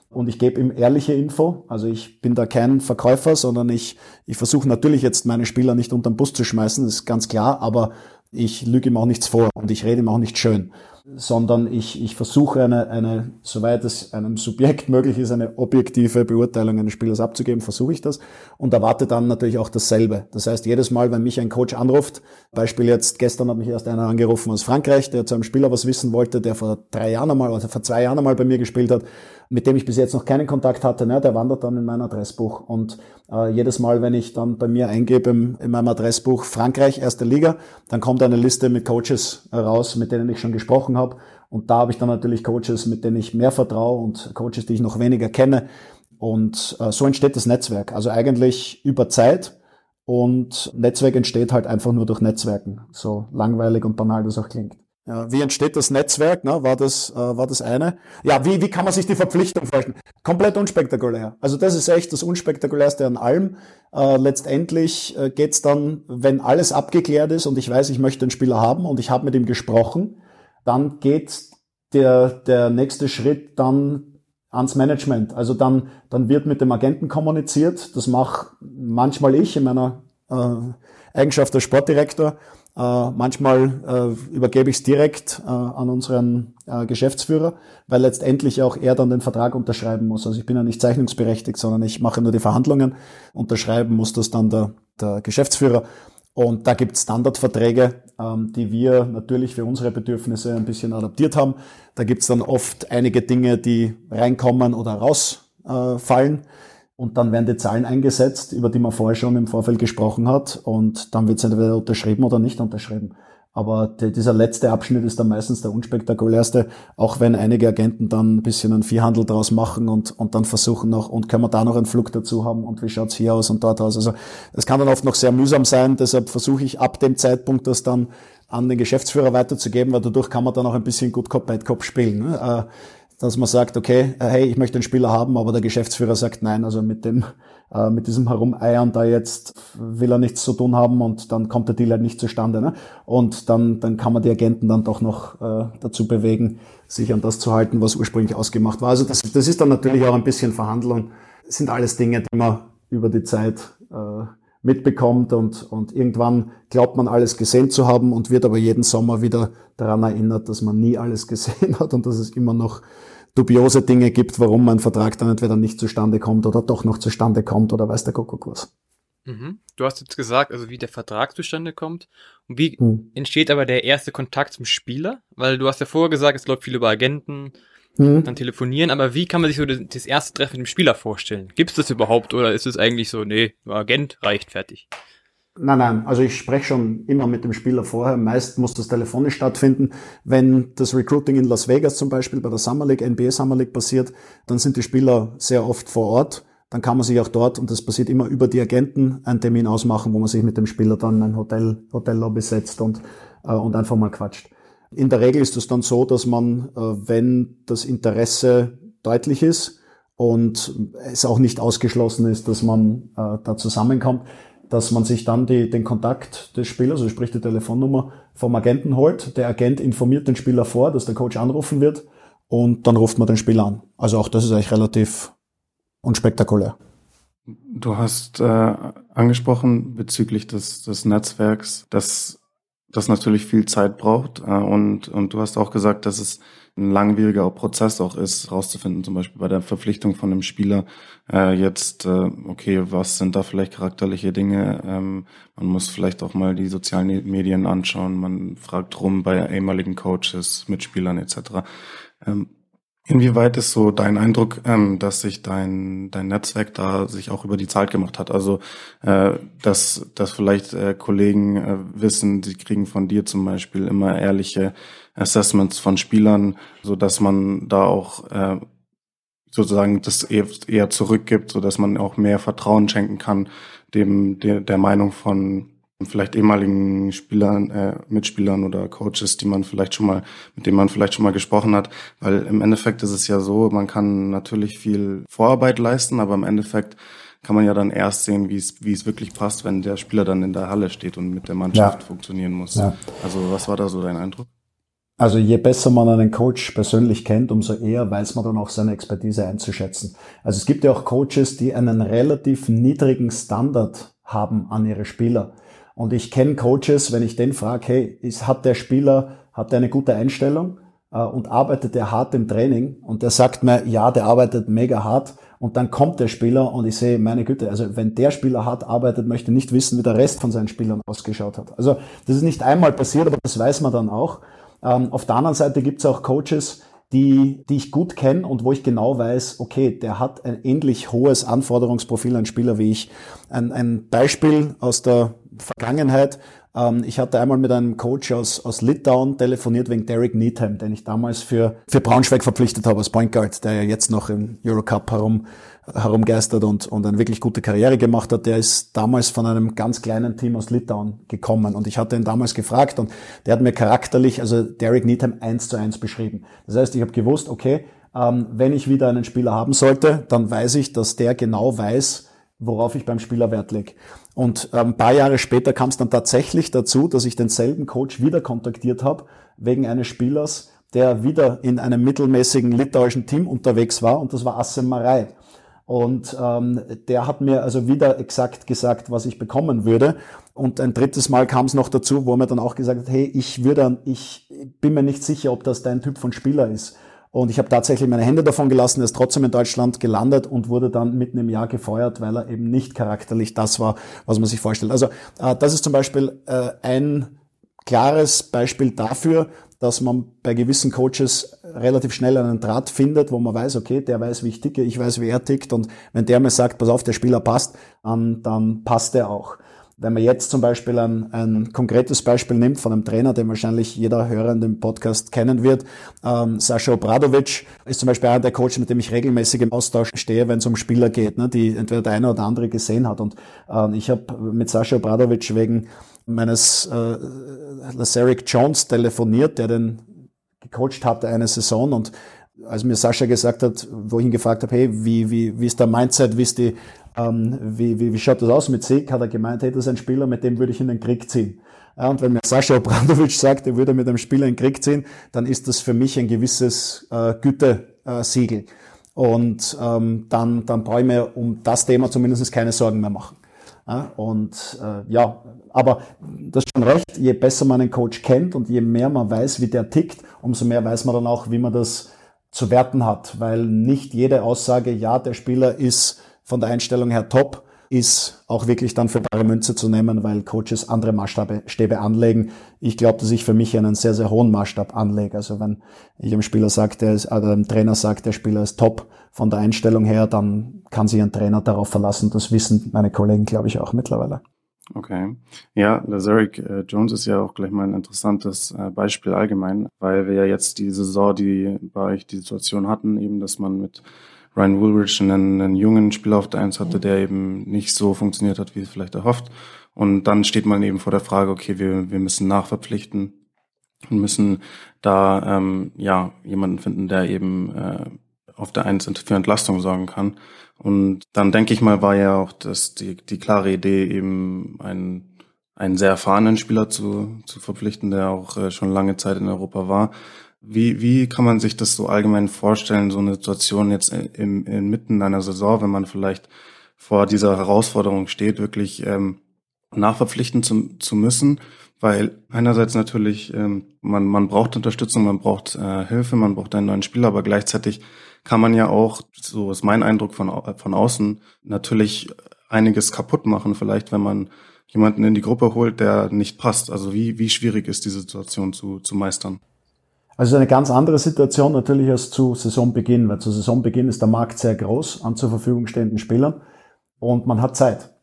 Speaker 3: Und ich gebe ihm ehrliche Info. Also ich bin da kein Verkäufer, sondern ich, ich versuche natürlich jetzt meine Spieler nicht unter den Bus zu schmeißen, das ist ganz klar, aber ich lüge ihm auch nichts vor und ich rede ihm auch nicht schön sondern ich, ich versuche eine, eine, soweit es einem Subjekt möglich ist, eine objektive Beurteilung eines Spielers abzugeben, versuche ich das und erwarte dann natürlich auch dasselbe. Das heißt, jedes Mal, wenn mich ein Coach anruft, Beispiel jetzt, gestern hat mich erst einer angerufen aus Frankreich, der zu einem Spieler was wissen wollte, der vor drei Jahren einmal, also vor zwei Jahren einmal bei mir gespielt hat, mit dem ich bis jetzt noch keinen Kontakt hatte, ne, der wandert dann in mein Adressbuch. Und äh, jedes Mal, wenn ich dann bei mir eingebe im, in meinem Adressbuch Frankreich, erste Liga, dann kommt eine Liste mit Coaches raus, mit denen ich schon gesprochen habe. Und da habe ich dann natürlich Coaches, mit denen ich mehr vertraue und Coaches, die ich noch weniger kenne. Und äh, so entsteht das Netzwerk. Also eigentlich über Zeit. Und Netzwerk entsteht halt einfach nur durch Netzwerken. So langweilig und banal das auch klingt. Ja, wie entsteht das Netzwerk? Ne? War das äh, war das eine? Ja, wie wie kann man sich die Verpflichtung vorstellen? Komplett unspektakulär. Also das ist echt das unspektakulärste an allem. Äh, letztendlich äh, geht's dann, wenn alles abgeklärt ist und ich weiß, ich möchte einen Spieler haben und ich habe mit ihm gesprochen, dann geht der der nächste Schritt dann ans Management. Also dann dann wird mit dem Agenten kommuniziert. Das mache manchmal ich in meiner äh, Eigenschaft als Sportdirektor äh, manchmal äh, übergebe ich es direkt äh, an unseren Geschäftsführer, weil letztendlich auch er dann den Vertrag unterschreiben muss. Also ich bin ja nicht zeichnungsberechtigt, sondern ich mache nur die Verhandlungen. Unterschreiben muss das dann der, der Geschäftsführer. Und da gibt es Standardverträge, ähm, die wir natürlich für unsere Bedürfnisse ein bisschen adaptiert haben. Da gibt es dann oft einige Dinge, die reinkommen oder rausfallen. Äh, und dann werden die Zahlen eingesetzt, über die man vorher schon im Vorfeld gesprochen hat. Und dann wird es entweder unterschrieben oder nicht unterschrieben. Aber die, dieser letzte Abschnitt ist dann meistens der unspektakulärste, auch wenn einige Agenten dann ein bisschen einen Viehhandel draus machen und, und dann versuchen noch, und können wir da noch einen Flug dazu haben und wie schaut's hier aus und dort aus. Also es kann dann oft noch sehr mühsam sein, deshalb versuche ich ab dem Zeitpunkt das dann an den Geschäftsführer weiterzugeben, weil dadurch kann man dann auch ein bisschen gut Cop Bad Cop spielen. Ne? Dass man sagt, okay, äh, hey, ich möchte einen Spieler haben, aber der Geschäftsführer sagt nein, also mit dem, äh, mit diesem Herumeiern da jetzt will er nichts zu tun haben und dann kommt der Deal halt nicht zustande. Ne? Und dann, dann kann man die Agenten dann doch noch äh, dazu bewegen, sich an das zu halten, was ursprünglich ausgemacht war. Also das, das ist dann natürlich auch ein bisschen Verhandlung. Das sind alles Dinge, die man über die Zeit äh, mitbekommt und, und irgendwann glaubt man alles gesehen zu haben und wird aber jeden Sommer wieder daran erinnert, dass man nie alles gesehen hat und dass es immer noch dubiose Dinge gibt, warum ein Vertrag dann entweder nicht zustande kommt oder doch noch zustande kommt oder weiß der Kuckuck was.
Speaker 1: Mhm. Du hast jetzt gesagt, also wie der Vertrag zustande kommt und wie hm. entsteht aber der erste Kontakt zum Spieler? Weil du hast ja vorher gesagt, es läuft viel über Agenten, hm. dann telefonieren, aber wie kann man sich so das, das erste Treffen mit dem Spieler vorstellen? Gibt es das überhaupt oder ist es eigentlich so, nee, Agent reicht fertig?
Speaker 3: Nein, nein, also ich spreche schon immer mit dem Spieler vorher. Meist muss das telefonisch stattfinden. Wenn das Recruiting in Las Vegas zum Beispiel bei der Summer League, NBA Summer League passiert, dann sind die Spieler sehr oft vor Ort. Dann kann man sich auch dort, und das passiert immer über die Agenten, einen Termin ausmachen, wo man sich mit dem Spieler dann in ein Hotel, Hotellobby setzt und, äh, und einfach mal quatscht. In der Regel ist es dann so, dass man, äh, wenn das Interesse deutlich ist und es auch nicht ausgeschlossen ist, dass man äh, da zusammenkommt, dass man sich dann die, den Kontakt des Spielers, also sprich die Telefonnummer vom Agenten holt. Der Agent informiert den Spieler vor, dass der Coach anrufen wird und dann ruft man den Spieler an. Also auch das ist eigentlich relativ unspektakulär.
Speaker 2: Du hast äh, angesprochen bezüglich des, des Netzwerks, dass das natürlich viel Zeit braucht äh, und, und du hast auch gesagt, dass es ein langwieriger Prozess auch ist, rauszufinden, zum Beispiel bei der Verpflichtung von einem Spieler, äh, jetzt, äh, okay, was sind da vielleicht charakterliche Dinge? Ähm, man muss vielleicht auch mal die sozialen Medien anschauen, man fragt rum bei ehemaligen Coaches, Mitspielern etc. Ähm, Inwieweit ist so dein Eindruck, ähm, dass sich dein, dein Netzwerk da sich auch über die Zeit gemacht hat? Also, äh, dass, dass vielleicht äh, Kollegen äh, wissen, sie kriegen von dir zum Beispiel immer ehrliche Assessments von Spielern, so dass man da auch äh, sozusagen das eher, eher zurückgibt, so dass man auch mehr Vertrauen schenken kann dem der, der Meinung von vielleicht ehemaligen Spielern, äh, Mitspielern oder Coaches, die man vielleicht schon mal, mit denen man vielleicht schon mal gesprochen hat. Weil im Endeffekt ist es ja so, man kann natürlich viel Vorarbeit leisten, aber im Endeffekt kann man ja dann erst sehen, wie es, wie es wirklich passt, wenn der Spieler dann in der Halle steht und mit der Mannschaft ja. funktionieren muss. Ja. Also was war da so dein Eindruck?
Speaker 3: Also je besser man einen Coach persönlich kennt, umso eher weiß man dann auch seine Expertise einzuschätzen. Also es gibt ja auch Coaches, die einen relativ niedrigen Standard haben an ihre Spieler. Und ich kenne Coaches, wenn ich den frage, hey, ist, hat der Spieler, hat der eine gute Einstellung äh, und arbeitet er hart im Training? Und der sagt mir, ja, der arbeitet mega hart. Und dann kommt der Spieler und ich sehe, meine Güte, also wenn der Spieler hart arbeitet, möchte nicht wissen, wie der Rest von seinen Spielern ausgeschaut hat. Also das ist nicht einmal passiert, aber das weiß man dann auch. Ähm, auf der anderen Seite gibt es auch Coaches, die, die ich gut kenne und wo ich genau weiß, okay, der hat ein ähnlich hohes Anforderungsprofil an Spieler wie ich. Ein, ein Beispiel aus der Vergangenheit. Ähm, ich hatte einmal mit einem Coach aus, aus Litauen telefoniert wegen Derek Needham, den ich damals für, für Braunschweig verpflichtet habe als Point Guard, der ja jetzt noch im Eurocup herum, herumgeistert und, und eine wirklich gute Karriere gemacht hat. Der ist damals von einem ganz kleinen Team aus Litauen gekommen und ich hatte ihn damals gefragt und der hat mir charakterlich, also Derek Needham eins zu eins beschrieben. Das heißt, ich habe gewusst, okay, ähm, wenn ich wieder einen Spieler haben sollte, dann weiß ich, dass der genau weiß, worauf ich beim Spieler Wert lege. Und ähm, ein paar Jahre später kam es dann tatsächlich dazu, dass ich denselben Coach wieder kontaktiert habe, wegen eines Spielers, der wieder in einem mittelmäßigen litauischen Team unterwegs war und das war Assem Marei. Und ähm, der hat mir also wieder exakt gesagt, was ich bekommen würde. Und ein drittes Mal kam es noch dazu, wo er mir dann auch gesagt hat, hey, ich würde, ich bin mir nicht sicher, ob das dein Typ von Spieler ist. Und ich habe tatsächlich meine Hände davon gelassen, er ist trotzdem in Deutschland gelandet und wurde dann mitten im Jahr gefeuert, weil er eben nicht charakterlich das war, was man sich vorstellt. Also äh, das ist zum Beispiel äh, ein klares Beispiel dafür, dass man bei gewissen Coaches relativ schnell einen Draht findet, wo man weiß, okay, der weiß, wie ich ticke, ich weiß, wie er tickt und wenn der mir sagt, pass auf, der Spieler passt, ähm, dann passt er auch. Wenn man jetzt zum Beispiel ein, ein konkretes Beispiel nimmt von einem Trainer, den wahrscheinlich jeder Hörer in dem Podcast kennen wird, ähm, Sascha Obradovic ist zum Beispiel einer der Coaches, mit dem ich regelmäßig im Austausch stehe, wenn es um Spieler geht, ne, die entweder der eine oder andere gesehen hat. Und äh, ich habe mit Sascha Obradovic wegen meines äh, Lazaric Jones telefoniert, der den gecoacht hatte eine Saison und als mir Sascha gesagt hat, wo ich ihn gefragt habe, hey, wie, wie, wie ist der Mindset, wie ist die ähm, wie, wie, wie schaut das aus mit Sieg, hat er gemeint, hey, das ist ein Spieler, mit dem würde ich in den Krieg ziehen. Ja, und wenn mir Sascha Obradovic sagt, er würde mit einem Spieler in den Krieg ziehen, dann ist das für mich ein gewisses äh, Gütesiegel. Und ähm, dann, dann brauche ich mir um das Thema zumindest keine Sorgen mehr machen. Ja, und äh, ja, aber das ist schon recht, je besser man einen Coach kennt und je mehr man weiß, wie der tickt, umso mehr weiß man dann auch, wie man das zu werten hat. Weil nicht jede Aussage, ja, der Spieler ist von der Einstellung her top, ist auch wirklich dann für bare Münze zu nehmen, weil Coaches andere Maßstäbe anlegen. Ich glaube, dass ich für mich einen sehr, sehr hohen Maßstab anlege. Also wenn ich einem Spieler sage, der ist, oder dem Trainer sagt, der Spieler ist top von der Einstellung her, dann kann sich ein Trainer darauf verlassen. Das wissen meine Kollegen, glaube ich, auch mittlerweile.
Speaker 2: Okay. Ja, Lazaric äh, Jones ist ja auch gleich mal ein interessantes äh, Beispiel allgemein, weil wir ja jetzt die Saison, die bei euch die Situation hatten, eben, dass man mit Ryan Woolrich einen, einen jungen Spieler auf der Eins hatte, der eben nicht so funktioniert hat, wie es vielleicht erhofft. Und dann steht man eben vor der Frage, okay, wir, wir müssen nachverpflichten und müssen da ähm, ja jemanden finden, der eben äh, auf der Eins für Entlastung sorgen kann. Und dann denke ich mal, war ja auch das die, die klare Idee, eben einen, einen sehr erfahrenen Spieler zu, zu verpflichten, der auch äh, schon lange Zeit in Europa war, wie, wie kann man sich das so allgemein vorstellen, so eine Situation jetzt im, inmitten einer Saison, wenn man vielleicht vor dieser Herausforderung steht, wirklich ähm, nachverpflichten zu, zu müssen? Weil einerseits natürlich, ähm, man, man braucht Unterstützung, man braucht äh, Hilfe, man braucht einen neuen Spieler, aber gleichzeitig kann man ja auch, so ist mein Eindruck von, von außen, natürlich einiges kaputt machen, vielleicht wenn man jemanden in die Gruppe holt, der nicht passt. Also wie, wie schwierig ist die Situation zu, zu meistern?
Speaker 3: Also eine ganz andere Situation natürlich als zu Saisonbeginn, weil zu Saisonbeginn ist der Markt sehr groß an zur Verfügung stehenden Spielern und man hat Zeit.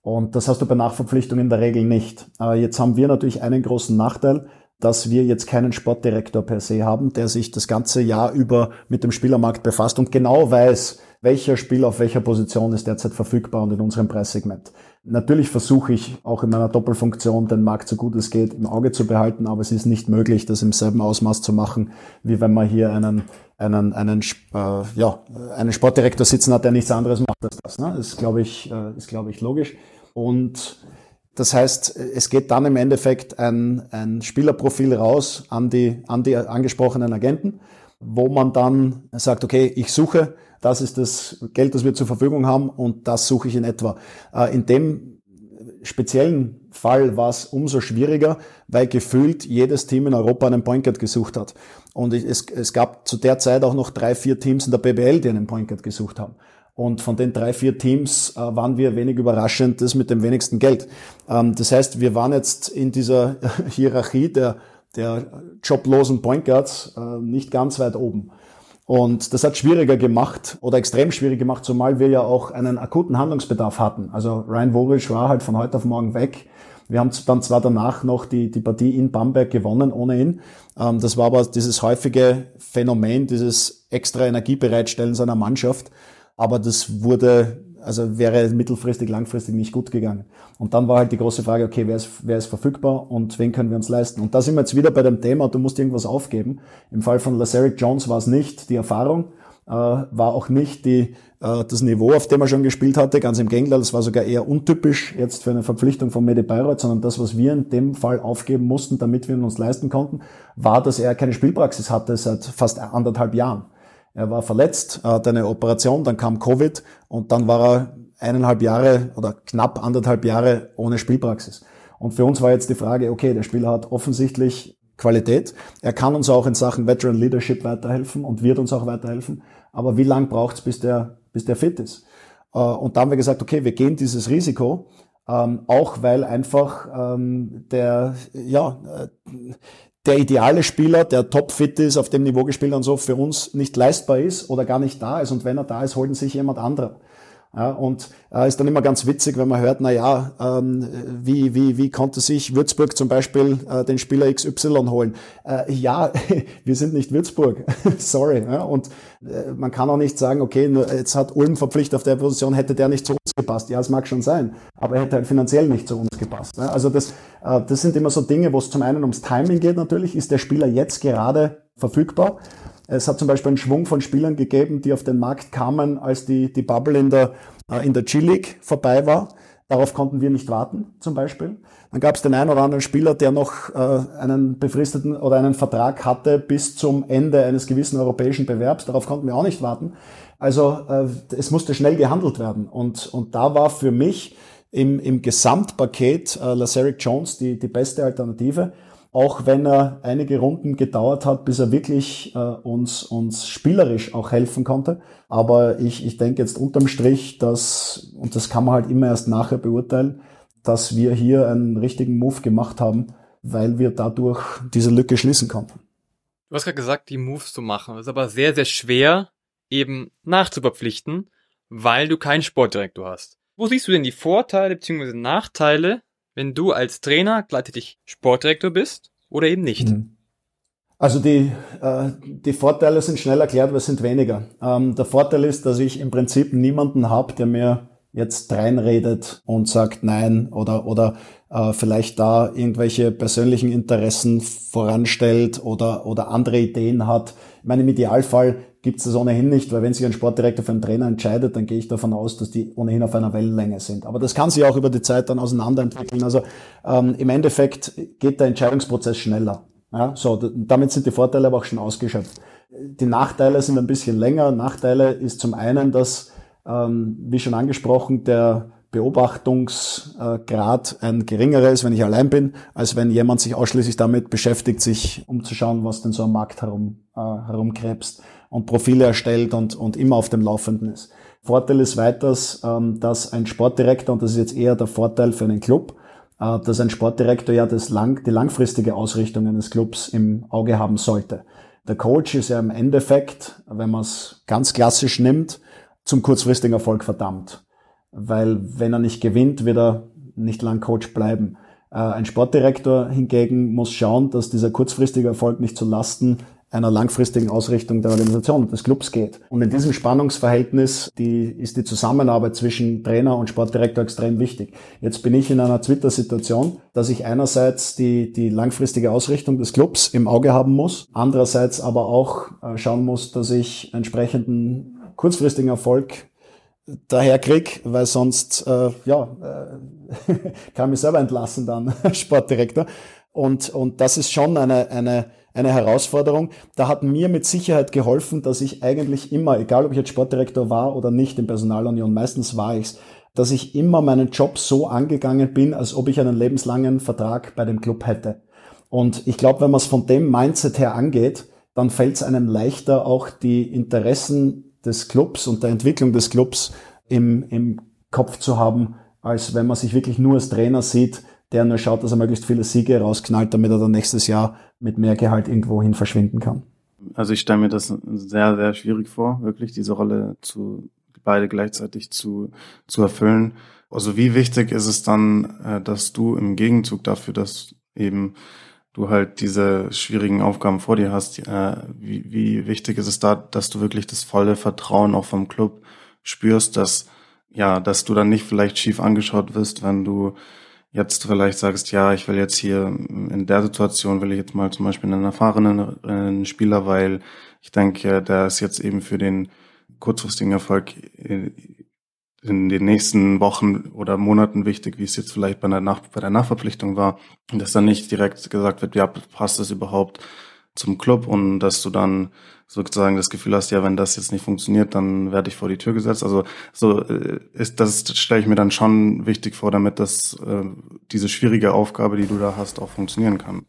Speaker 3: Und das hast du bei Nachverpflichtungen in der Regel nicht. Jetzt haben wir natürlich einen großen Nachteil, dass wir jetzt keinen Sportdirektor per se haben, der sich das ganze Jahr über mit dem Spielermarkt befasst und genau weiß, welcher Spieler auf welcher Position ist derzeit verfügbar und in unserem Preissegment. Natürlich versuche ich auch in meiner Doppelfunktion den Markt so gut es geht im Auge zu behalten, aber es ist nicht möglich, das im selben Ausmaß zu machen, wie wenn man hier einen einen einen äh, ja einen Sportdirektor sitzen hat, der nichts anderes macht als das. Ne? Das ist glaube ich äh, ist glaube ich logisch und das heißt, es geht dann im Endeffekt ein, ein Spielerprofil raus an die, an die angesprochenen Agenten, wo man dann sagt, okay, ich suche das ist das Geld, das wir zur Verfügung haben und das suche ich in etwa. Äh, in dem speziellen Fall war es umso schwieriger, weil gefühlt jedes Team in Europa einen Point Guard gesucht hat. Und es, es gab zu der Zeit auch noch drei, vier Teams in der BBL, die einen Point Guard gesucht haben. Und von den drei, vier Teams äh, waren wir wenig überraschend das mit dem wenigsten Geld. Ähm, das heißt, wir waren jetzt in dieser Hierarchie der, der joblosen Point Guards äh, nicht ganz weit oben. Und das hat schwieriger gemacht oder extrem schwierig gemacht, zumal wir ja auch einen akuten Handlungsbedarf hatten. Also Ryan Vogel war halt von heute auf morgen weg. Wir haben dann zwar danach noch die, die Partie in Bamberg gewonnen ohne ihn. Ähm, das war aber dieses häufige Phänomen, dieses extra Energiebereitstellen seiner Mannschaft. Aber das wurde also wäre mittelfristig, langfristig nicht gut gegangen. Und dann war halt die große Frage, okay, wer ist, wer ist verfügbar und wen können wir uns leisten? Und da sind wir jetzt wieder bei dem Thema, du musst irgendwas aufgeben. Im Fall von Lazaric Jones war es nicht die Erfahrung, äh, war auch nicht die, äh, das Niveau, auf dem er schon gespielt hatte, ganz im Gegenteil, das war sogar eher untypisch jetzt für eine Verpflichtung von Medi Bayreuth, sondern das, was wir in dem Fall aufgeben mussten, damit wir ihn uns leisten konnten, war, dass er keine Spielpraxis hatte seit fast anderthalb Jahren. Er war verletzt, hatte eine Operation, dann kam Covid und dann war er eineinhalb Jahre oder knapp anderthalb Jahre ohne Spielpraxis. Und für uns war jetzt die Frage, okay, der Spieler hat offensichtlich Qualität. Er kann uns auch in Sachen Veteran Leadership weiterhelfen und wird uns auch weiterhelfen. Aber wie lang braucht es, bis der, bis der fit ist? Äh, und da haben wir gesagt, okay, wir gehen dieses Risiko, ähm, auch weil einfach ähm, der, ja, äh, der ideale Spieler, der topfit ist, auf dem Niveau gespielt und so, für uns nicht leistbar ist oder gar nicht da ist. Und wenn er da ist, holen sich jemand anderer. Ja, und äh, ist dann immer ganz witzig, wenn man hört, na ja, ähm, wie, wie, wie konnte sich Würzburg zum Beispiel äh, den Spieler XY holen? Äh, ja, wir sind nicht Würzburg, sorry. Ja, und äh, man kann auch nicht sagen, okay, jetzt hat Ulm verpflichtet auf der Position, hätte der nicht zu uns gepasst. Ja, es mag schon sein, aber er hätte halt finanziell nicht zu uns gepasst. Ja, also das, äh, das sind immer so Dinge, wo es zum einen ums Timing geht natürlich. Ist der Spieler jetzt gerade verfügbar? Es hat zum Beispiel einen Schwung von Spielern gegeben, die auf den Markt kamen, als die, die Bubble in der, äh, in der G-League vorbei war. Darauf konnten wir nicht warten, zum Beispiel. Dann gab es den einen oder anderen Spieler, der noch äh, einen befristeten oder einen Vertrag hatte bis zum Ende eines gewissen europäischen Bewerbs. Darauf konnten wir auch nicht warten. Also äh, es musste schnell gehandelt werden. Und, und da war für mich im, im Gesamtpaket äh, Laseric Jones die, die beste Alternative auch wenn er einige Runden gedauert hat, bis er wirklich äh, uns, uns spielerisch auch helfen konnte. Aber ich, ich denke jetzt unterm Strich, dass, und das kann man halt immer erst nachher beurteilen, dass wir hier einen richtigen Move gemacht haben, weil wir dadurch diese Lücke schließen konnten.
Speaker 1: Du hast gerade gesagt, die Moves zu machen. Das ist aber sehr, sehr schwer, eben nachzuverpflichten, weil du keinen Sportdirektor hast. Wo siehst du denn die Vorteile bzw. Nachteile wenn du als Trainer gleichzeitig Sportdirektor bist oder eben nicht? Mhm.
Speaker 3: Also die, äh, die Vorteile sind schnell erklärt, was sind weniger. Ähm, der Vorteil ist, dass ich im Prinzip niemanden habe, der mir jetzt reinredet und sagt nein oder oder äh, vielleicht da irgendwelche persönlichen Interessen voranstellt oder oder andere Ideen hat. Ich meine, im Idealfall gibt es das ohnehin nicht, weil wenn sich ein Sportdirektor für einen Trainer entscheidet, dann gehe ich davon aus, dass die ohnehin auf einer Wellenlänge sind. Aber das kann sich auch über die Zeit dann auseinanderentwickeln. Also ähm, im Endeffekt geht der Entscheidungsprozess schneller. Ja, so, damit sind die Vorteile aber auch schon ausgeschöpft. Die Nachteile sind ein bisschen länger. Nachteile ist zum einen, dass, ähm, wie schon angesprochen, der Beobachtungsgrad ein geringerer ist, wenn ich allein bin, als wenn jemand sich ausschließlich damit beschäftigt, sich umzuschauen, was denn so am Markt herum, äh, herumkrebst und Profile erstellt und, und immer auf dem Laufenden ist. Vorteil ist weiters, ähm, dass ein Sportdirektor, und das ist jetzt eher der Vorteil für einen Club, äh, dass ein Sportdirektor ja das lang, die langfristige Ausrichtung eines Clubs im Auge haben sollte. Der Coach ist ja im Endeffekt, wenn man es ganz klassisch nimmt, zum kurzfristigen Erfolg verdammt. Weil wenn er nicht gewinnt, wird er nicht lang Coach bleiben. Äh, ein Sportdirektor hingegen muss schauen, dass dieser kurzfristige Erfolg nicht zu Lasten einer langfristigen Ausrichtung der Organisation des Clubs geht. Und in diesem Spannungsverhältnis die, ist die Zusammenarbeit zwischen Trainer und Sportdirektor extrem wichtig. Jetzt bin ich in einer Twitter-Situation, dass ich einerseits die, die langfristige Ausrichtung des Clubs im Auge haben muss, andererseits aber auch äh, schauen muss, dass ich entsprechenden kurzfristigen Erfolg daher krieg, weil sonst äh, ja äh, kann mich selber entlassen dann Sportdirektor. Und, und das ist schon eine, eine eine Herausforderung. Da hat mir mit Sicherheit geholfen, dass ich eigentlich immer, egal ob ich jetzt Sportdirektor war oder nicht in Personalunion, meistens war ich's, dass ich immer meinen Job so angegangen bin, als ob ich einen lebenslangen Vertrag bei dem Club hätte. Und ich glaube, wenn man es von dem Mindset her angeht, dann fällt es einem leichter, auch die Interessen des Clubs und der Entwicklung des Clubs im, im Kopf zu haben, als wenn man sich wirklich nur als Trainer sieht, der nur schaut, dass er möglichst viele Siege rausknallt, damit er dann nächstes Jahr mit mehr Gehalt irgendwo hin verschwinden kann.
Speaker 2: Also ich stelle mir das sehr, sehr schwierig vor, wirklich diese Rolle zu beide gleichzeitig zu, zu erfüllen. Also wie wichtig ist es dann, äh, dass du im Gegenzug dafür, dass eben du halt diese schwierigen Aufgaben vor dir hast, äh, wie, wie wichtig ist es da, dass du wirklich das volle Vertrauen auch vom Club spürst, dass ja, dass du dann nicht vielleicht schief angeschaut wirst, wenn du jetzt vielleicht sagst, ja, ich will jetzt hier in der Situation will ich jetzt mal zum Beispiel einen erfahrenen Spieler, weil ich denke, der ist jetzt eben für den kurzfristigen Erfolg in den nächsten Wochen oder Monaten wichtig, wie es jetzt vielleicht bei der, Nach bei der Nachverpflichtung war, dass dann nicht direkt gesagt wird, ja, passt das überhaupt zum Club und dass du dann sozusagen das Gefühl hast, ja, wenn das jetzt nicht funktioniert, dann werde ich vor die Tür gesetzt. Also so äh, ist das stelle ich mir dann schon wichtig vor, damit das äh, diese schwierige Aufgabe, die du da hast, auch funktionieren kann.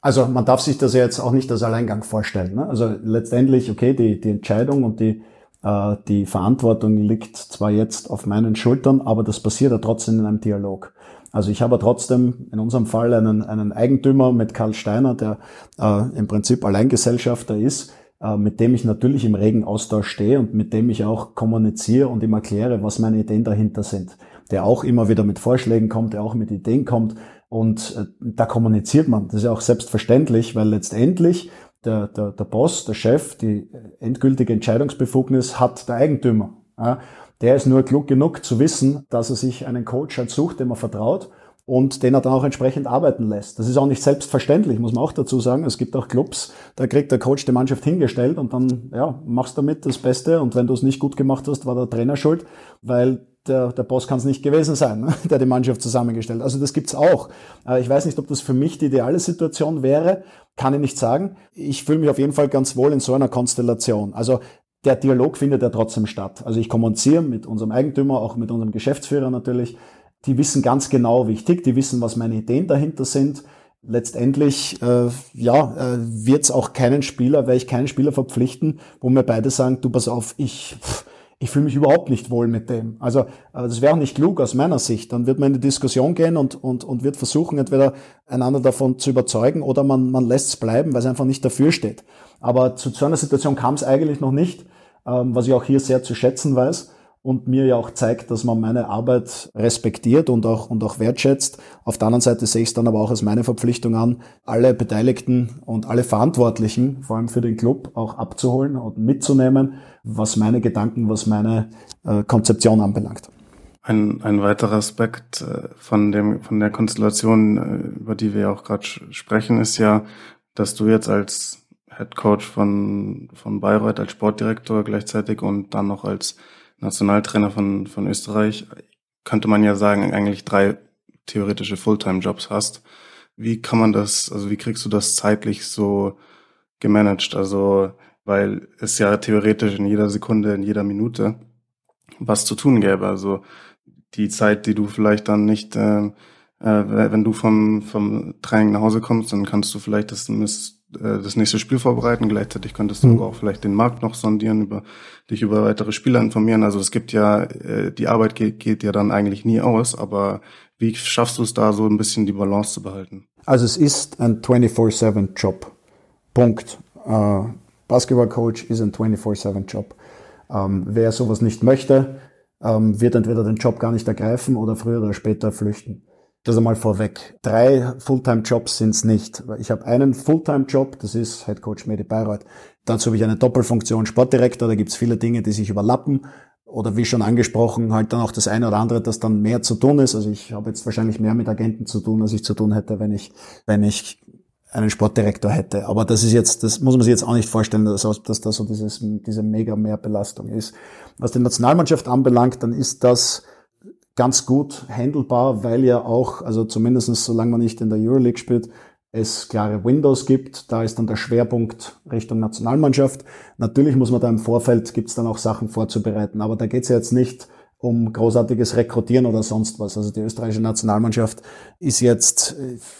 Speaker 3: Also man darf sich das ja jetzt auch nicht als Alleingang vorstellen. Ne? Also letztendlich, okay, die, die Entscheidung und die, äh, die Verantwortung liegt zwar jetzt auf meinen Schultern, aber das passiert ja trotzdem in einem Dialog. Also ich habe trotzdem in unserem Fall einen, einen Eigentümer mit Karl Steiner, der äh, im Prinzip Alleingesellschafter ist, mit dem ich natürlich im regen Austausch stehe und mit dem ich auch kommuniziere und ihm erkläre, was meine Ideen dahinter sind. Der auch immer wieder mit Vorschlägen kommt, der auch mit Ideen kommt und äh, da kommuniziert man. Das ist ja auch selbstverständlich, weil letztendlich der, der, der Boss, der Chef, die endgültige Entscheidungsbefugnis hat der Eigentümer. Der ist nur klug genug zu wissen, dass er sich einen Coach halt sucht, dem er vertraut und den er dann auch entsprechend arbeiten lässt. Das ist auch nicht selbstverständlich, muss man auch dazu sagen. Es gibt auch Clubs, da kriegt der Coach die Mannschaft hingestellt und dann ja, machst damit das Beste und wenn du es nicht gut gemacht hast, war der Trainer schuld, weil der, der Boss kann es nicht gewesen sein, ne? der die Mannschaft zusammengestellt. Also das gibt's auch. Äh, ich weiß nicht, ob das für mich die ideale Situation wäre, kann ich nicht sagen. Ich fühle mich auf jeden Fall ganz wohl in so einer Konstellation. Also der Dialog findet ja trotzdem statt. Also ich kommuniziere mit unserem Eigentümer, auch mit unserem Geschäftsführer natürlich. Die wissen ganz genau, wie ich tick, die wissen, was meine Ideen dahinter sind. Letztendlich äh, ja, äh, wird es auch keinen Spieler, werde ich keinen Spieler verpflichten, wo mir beide sagen, du pass auf, ich, ich fühle mich überhaupt nicht wohl mit dem. Also äh, das wäre auch nicht klug aus meiner Sicht. Dann wird man in die Diskussion gehen und, und, und wird versuchen, entweder einander davon zu überzeugen oder man, man lässt es bleiben, weil es einfach nicht dafür steht. Aber zu so einer Situation kam es eigentlich noch nicht, ähm, was ich auch hier sehr zu schätzen weiß und mir ja auch zeigt, dass man meine Arbeit respektiert und auch, und auch wertschätzt. Auf der anderen Seite sehe ich es dann aber auch als meine Verpflichtung an, alle Beteiligten und alle Verantwortlichen, vor allem für den Club, auch abzuholen und mitzunehmen, was meine Gedanken, was meine äh, Konzeption anbelangt.
Speaker 2: Ein, ein weiterer Aspekt äh, von dem von der Konstellation, äh, über die wir auch gerade sprechen, ist ja, dass du jetzt als Head Coach von, von Bayreuth als Sportdirektor gleichzeitig und dann noch als Nationaltrainer von, von Österreich, könnte man ja sagen, eigentlich drei theoretische Fulltime-Jobs hast. Wie kann man das, also wie kriegst du das zeitlich so gemanagt? Also, weil es ja theoretisch in jeder Sekunde, in jeder Minute was zu tun gäbe. Also die Zeit, die du vielleicht dann nicht, äh, äh, wenn du vom, vom Training nach Hause kommst, dann kannst du vielleicht das äh, das nächste Spiel vorbereiten. Gleichzeitig könntest du mhm. aber auch vielleicht den Markt noch sondieren, über dich über weitere Spieler informieren. Also es gibt ja, äh, die Arbeit geht, geht ja dann eigentlich nie aus, aber wie schaffst du es da so ein bisschen die Balance zu behalten?
Speaker 3: Also es ist ein 24-7-Job. Punkt. Äh, Basketballcoach ist ein 24-7-Job. Ähm, wer sowas nicht möchte, ähm, wird entweder den Job gar nicht ergreifen oder früher oder später flüchten. Das einmal vorweg. Drei Fulltime-Jobs sind's nicht. Ich habe einen Fulltime-Job, das ist Head Coach Medi Bayreuth. Dazu habe ich eine Doppelfunktion Sportdirektor, da gibt's viele Dinge, die sich überlappen. Oder wie schon angesprochen, halt dann auch das eine oder andere, das dann mehr zu tun ist. Also ich habe jetzt wahrscheinlich mehr mit Agenten zu tun, als ich zu tun hätte, wenn ich, wenn ich einen Sportdirektor hätte. Aber das ist jetzt, das muss man sich jetzt auch nicht vorstellen, dass, dass das so dieses, diese mega Mehrbelastung ist. Was die Nationalmannschaft anbelangt, dann ist das ganz gut handelbar, weil ja auch, also zumindestens solange man nicht in der Euroleague spielt, es klare Windows gibt. Da ist dann der Schwerpunkt Richtung Nationalmannschaft. Natürlich muss man da im Vorfeld, gibt es dann auch Sachen vorzubereiten. Aber da geht es ja jetzt nicht um großartiges Rekrutieren oder sonst was. Also die österreichische Nationalmannschaft ist jetzt,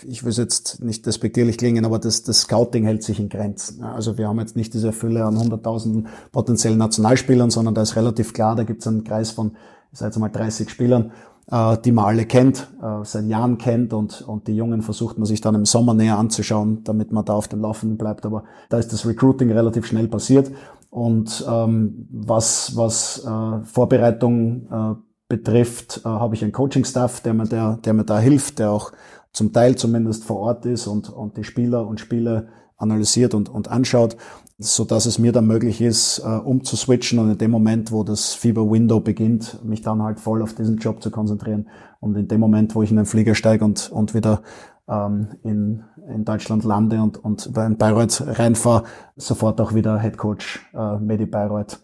Speaker 3: ich will es jetzt nicht despektierlich klingen, aber das, das Scouting hält sich in Grenzen. Also wir haben jetzt nicht diese Fülle an hunderttausenden potenziellen Nationalspielern, sondern da ist relativ klar, da gibt es einen Kreis von ich sage jetzt mal 30 Spielern, äh, die man alle kennt, äh, seit Jahren kennt und, und die Jungen versucht man sich dann im Sommer näher anzuschauen, damit man da auf dem Laufenden bleibt. Aber da ist das Recruiting relativ schnell passiert. Und ähm, was, was äh, Vorbereitung äh, betrifft, äh, habe ich einen Coaching-Staff, der mir, der, der mir da hilft, der auch zum Teil zumindest vor Ort ist und, und die Spieler und Spiele analysiert und, und anschaut so dass es mir dann möglich ist, äh, umzuswitchen und in dem Moment, wo das Fieber-Window beginnt, mich dann halt voll auf diesen Job zu konzentrieren und in dem Moment, wo ich in den Flieger steige und, und wieder ähm, in, in Deutschland lande und, und in Bayreuth reinfahre, sofort auch wieder Head Coach äh, Medi Bayreuth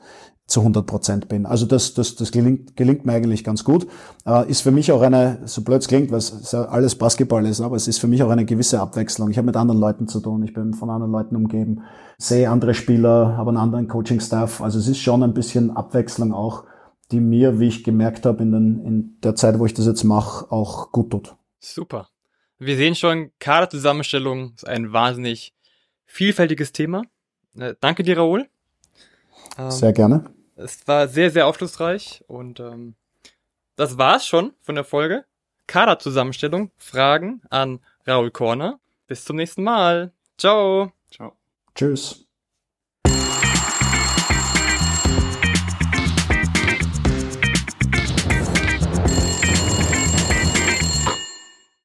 Speaker 3: zu 100 Prozent bin. Also das, das, das gelingt, gelingt mir eigentlich ganz gut. Äh, ist für mich auch eine, so blöd es klingt, weil es alles Basketball ist, aber es ist für mich auch eine gewisse Abwechslung. Ich habe mit anderen Leuten zu tun, ich bin von anderen Leuten umgeben, sehe andere Spieler, habe einen anderen Coaching-Staff. Also es ist schon ein bisschen Abwechslung auch, die mir, wie ich gemerkt habe, in, den, in der Zeit, wo ich das jetzt mache, auch gut tut.
Speaker 1: Super. Wir sehen schon, Kaderzusammenstellung ist ein wahnsinnig vielfältiges Thema. Äh, danke dir, Raoul.
Speaker 3: Sehr gerne.
Speaker 1: Es war sehr, sehr aufschlussreich und ähm, das war's schon von der Folge. Kaderzusammenstellung, Fragen an Raul Korner. Bis zum nächsten Mal. Ciao.
Speaker 3: Ciao. Tschüss.